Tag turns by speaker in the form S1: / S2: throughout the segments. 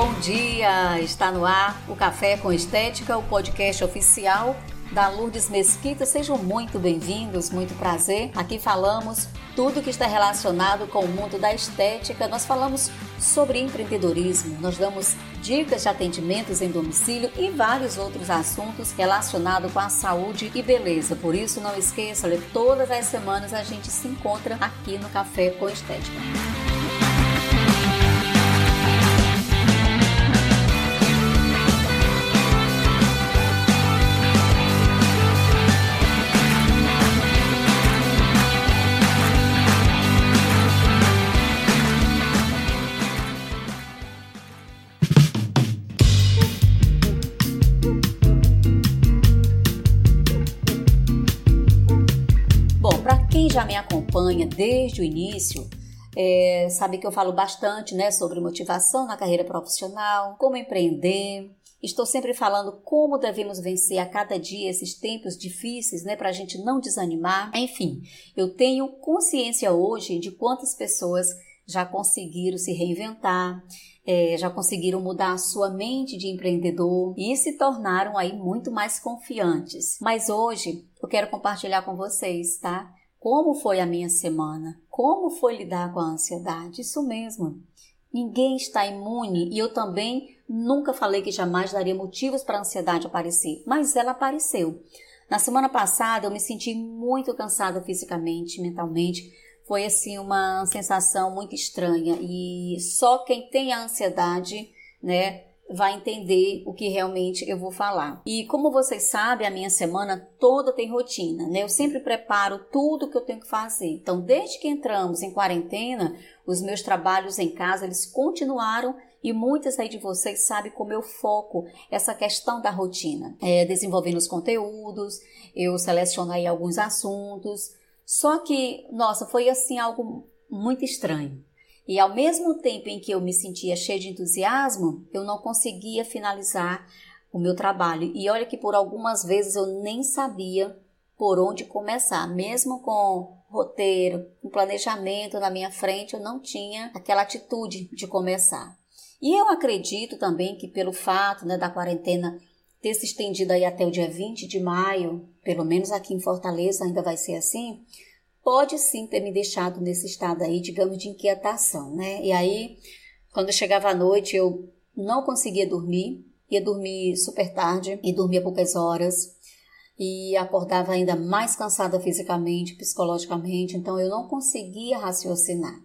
S1: Bom dia! Está no ar o Café com Estética, o podcast oficial da Lourdes Mesquita. Sejam muito bem-vindos, muito prazer. Aqui falamos tudo que está relacionado com o mundo da estética. Nós falamos sobre empreendedorismo, nós damos dicas de atendimentos em domicílio e vários outros assuntos relacionados com a saúde e beleza. Por isso, não esqueça, todas as semanas a gente se encontra aqui no Café com Estética. Me acompanha desde o início, é, sabe que eu falo bastante né, sobre motivação na carreira profissional, como empreender. Estou sempre falando como devemos vencer a cada dia esses tempos difíceis, né, para a gente não desanimar. Enfim, eu tenho consciência hoje de quantas pessoas já conseguiram se reinventar, é, já conseguiram mudar a sua mente de empreendedor e se tornaram aí muito mais confiantes. Mas hoje eu quero compartilhar com vocês, tá? Como foi a minha semana? Como foi lidar com a ansiedade? Isso mesmo. Ninguém está imune e eu também nunca falei que jamais daria motivos para a ansiedade aparecer, mas ela apareceu. Na semana passada eu me senti muito cansada fisicamente, mentalmente. Foi assim uma sensação muito estranha e só quem tem a ansiedade, né, vai entender o que realmente eu vou falar. E como vocês sabem, a minha semana toda tem rotina, né? Eu sempre preparo tudo que eu tenho que fazer. Então, desde que entramos em quarentena, os meus trabalhos em casa, eles continuaram e muitas aí de vocês sabem como eu foco essa questão da rotina. É, desenvolvendo os conteúdos, eu seleciono aí alguns assuntos. Só que, nossa, foi assim algo muito estranho. E ao mesmo tempo em que eu me sentia cheia de entusiasmo, eu não conseguia finalizar o meu trabalho. E olha que por algumas vezes eu nem sabia por onde começar, mesmo com roteiro, com planejamento na minha frente, eu não tinha aquela atitude de começar. E eu acredito também que pelo fato né, da quarentena ter se estendido aí até o dia 20 de maio, pelo menos aqui em Fortaleza ainda vai ser assim, pode sim ter me deixado nesse estado aí, digamos, de inquietação, né? E aí, quando chegava à noite, eu não conseguia dormir, ia dormir super tarde e dormia poucas horas e acordava ainda mais cansada fisicamente, psicologicamente, então eu não conseguia raciocinar.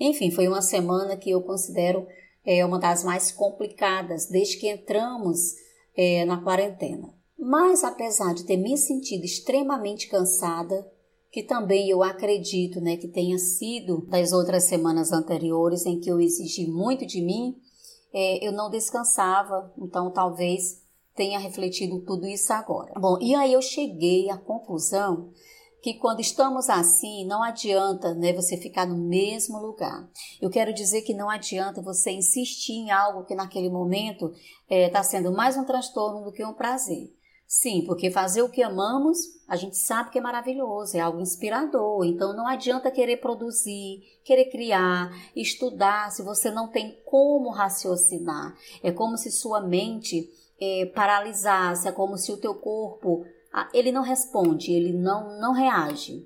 S1: Enfim, foi uma semana que eu considero é, uma das mais complicadas desde que entramos é, na quarentena. Mas apesar de ter me sentido extremamente cansada, que também eu acredito né, que tenha sido das outras semanas anteriores em que eu exigi muito de mim, é, eu não descansava, então talvez tenha refletido tudo isso agora. Bom, e aí eu cheguei à conclusão que quando estamos assim, não adianta né, você ficar no mesmo lugar. Eu quero dizer que não adianta você insistir em algo que naquele momento está é, tá sendo mais um transtorno do que um prazer. Sim, porque fazer o que amamos, a gente sabe que é maravilhoso, é algo inspirador. Então não adianta querer produzir, querer criar, estudar, se você não tem como raciocinar. É como se sua mente é, paralisasse, é como se o teu corpo ele não responde, ele não, não reage.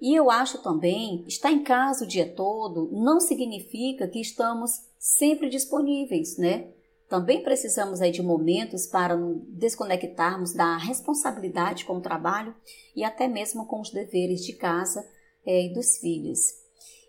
S1: E eu acho também, estar em casa o dia todo não significa que estamos sempre disponíveis, né? Também precisamos aí de momentos para nos desconectarmos da responsabilidade com o trabalho e até mesmo com os deveres de casa é, e dos filhos.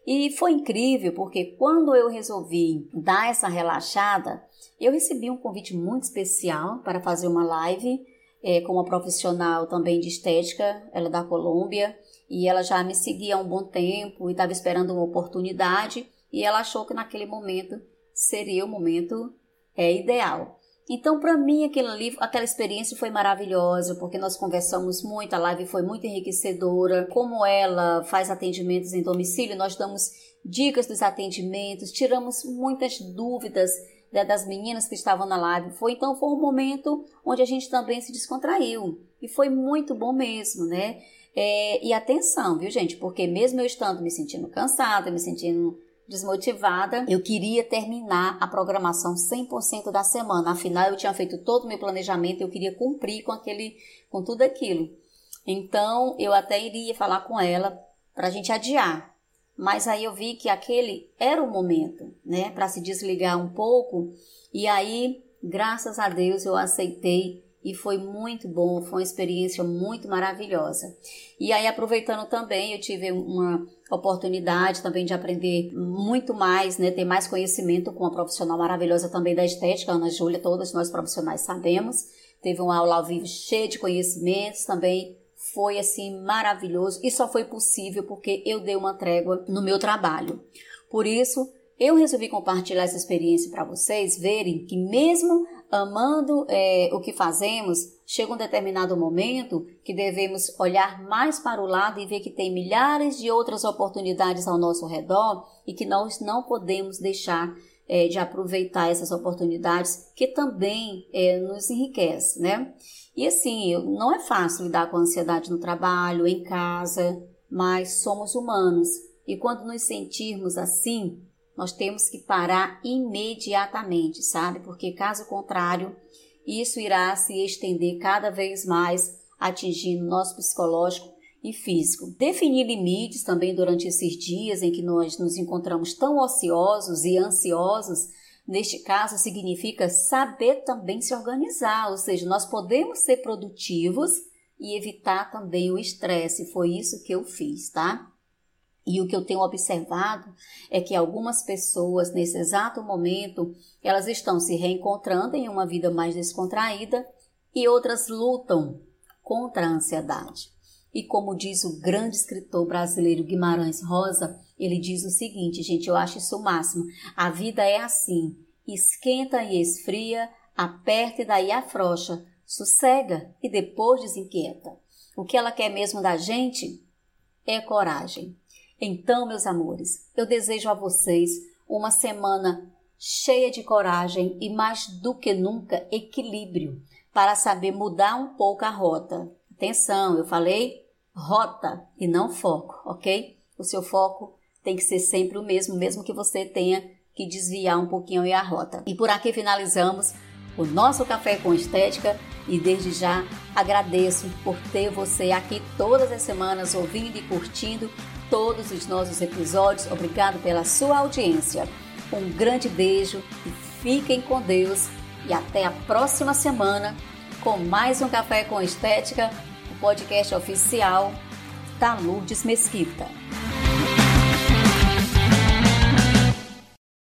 S1: E foi incrível porque quando eu resolvi dar essa relaxada, eu recebi um convite muito especial para fazer uma live é, com uma profissional também de estética, ela é da Colômbia, e ela já me seguia há um bom tempo e estava esperando uma oportunidade, e ela achou que naquele momento seria o momento é ideal. Então, para mim, aquele livro, aquela experiência foi maravilhosa, porque nós conversamos muito, a live foi muito enriquecedora. Como ela faz atendimentos em domicílio, nós damos dicas dos atendimentos, tiramos muitas dúvidas né, das meninas que estavam na live. Foi então foi um momento onde a gente também se descontraiu e foi muito bom mesmo, né? É, e atenção, viu, gente? Porque mesmo eu estando me sentindo cansada, me sentindo desmotivada, eu queria terminar a programação 100% da semana. Afinal, eu tinha feito todo o meu planejamento, eu queria cumprir com aquele, com tudo aquilo. Então, eu até iria falar com ela para a gente adiar. Mas aí eu vi que aquele era o momento, né, para se desligar um pouco. E aí, graças a Deus, eu aceitei e foi muito bom, foi uma experiência muito maravilhosa. E aí, aproveitando também, eu tive uma oportunidade também de aprender muito mais, né, ter mais conhecimento com uma profissional maravilhosa também da estética, Ana Júlia, todas nós profissionais sabemos. Teve uma aula ao vivo cheia de conhecimentos, também foi assim maravilhoso e só foi possível porque eu dei uma trégua no meu trabalho. Por isso, eu resolvi compartilhar essa experiência para vocês verem que mesmo amando é, o que fazemos, chega um determinado momento que devemos olhar mais para o lado e ver que tem milhares de outras oportunidades ao nosso redor e que nós não podemos deixar é, de aproveitar essas oportunidades que também é, nos enriquece, né? E assim, não é fácil lidar com a ansiedade no trabalho, em casa, mas somos humanos e quando nos sentirmos assim, nós temos que parar imediatamente, sabe? Porque caso contrário, isso irá se estender cada vez mais, atingindo nosso psicológico e físico. Definir limites também durante esses dias em que nós nos encontramos tão ociosos e ansiosos, neste caso significa saber também se organizar, ou seja, nós podemos ser produtivos e evitar também o estresse. Foi isso que eu fiz, tá? E o que eu tenho observado é que algumas pessoas, nesse exato momento, elas estão se reencontrando em uma vida mais descontraída e outras lutam contra a ansiedade. E como diz o grande escritor brasileiro Guimarães Rosa, ele diz o seguinte, gente, eu acho isso o máximo. A vida é assim: esquenta e esfria, aperta e daí afrouxa, sossega e depois desinquieta. O que ela quer mesmo da gente é coragem. Então, meus amores, eu desejo a vocês uma semana cheia de coragem e mais do que nunca equilíbrio para saber mudar um pouco a rota. Atenção, eu falei rota e não foco, ok? O seu foco tem que ser sempre o mesmo, mesmo que você tenha que desviar um pouquinho a rota. E por aqui finalizamos o nosso Café com Estética e desde já agradeço por ter você aqui todas as semanas ouvindo e curtindo todos os nossos episódios. Obrigado pela sua audiência. Um grande beijo e fiquem com Deus. E até a próxima semana com mais um Café com Estética, o podcast oficial da Lourdes Mesquita.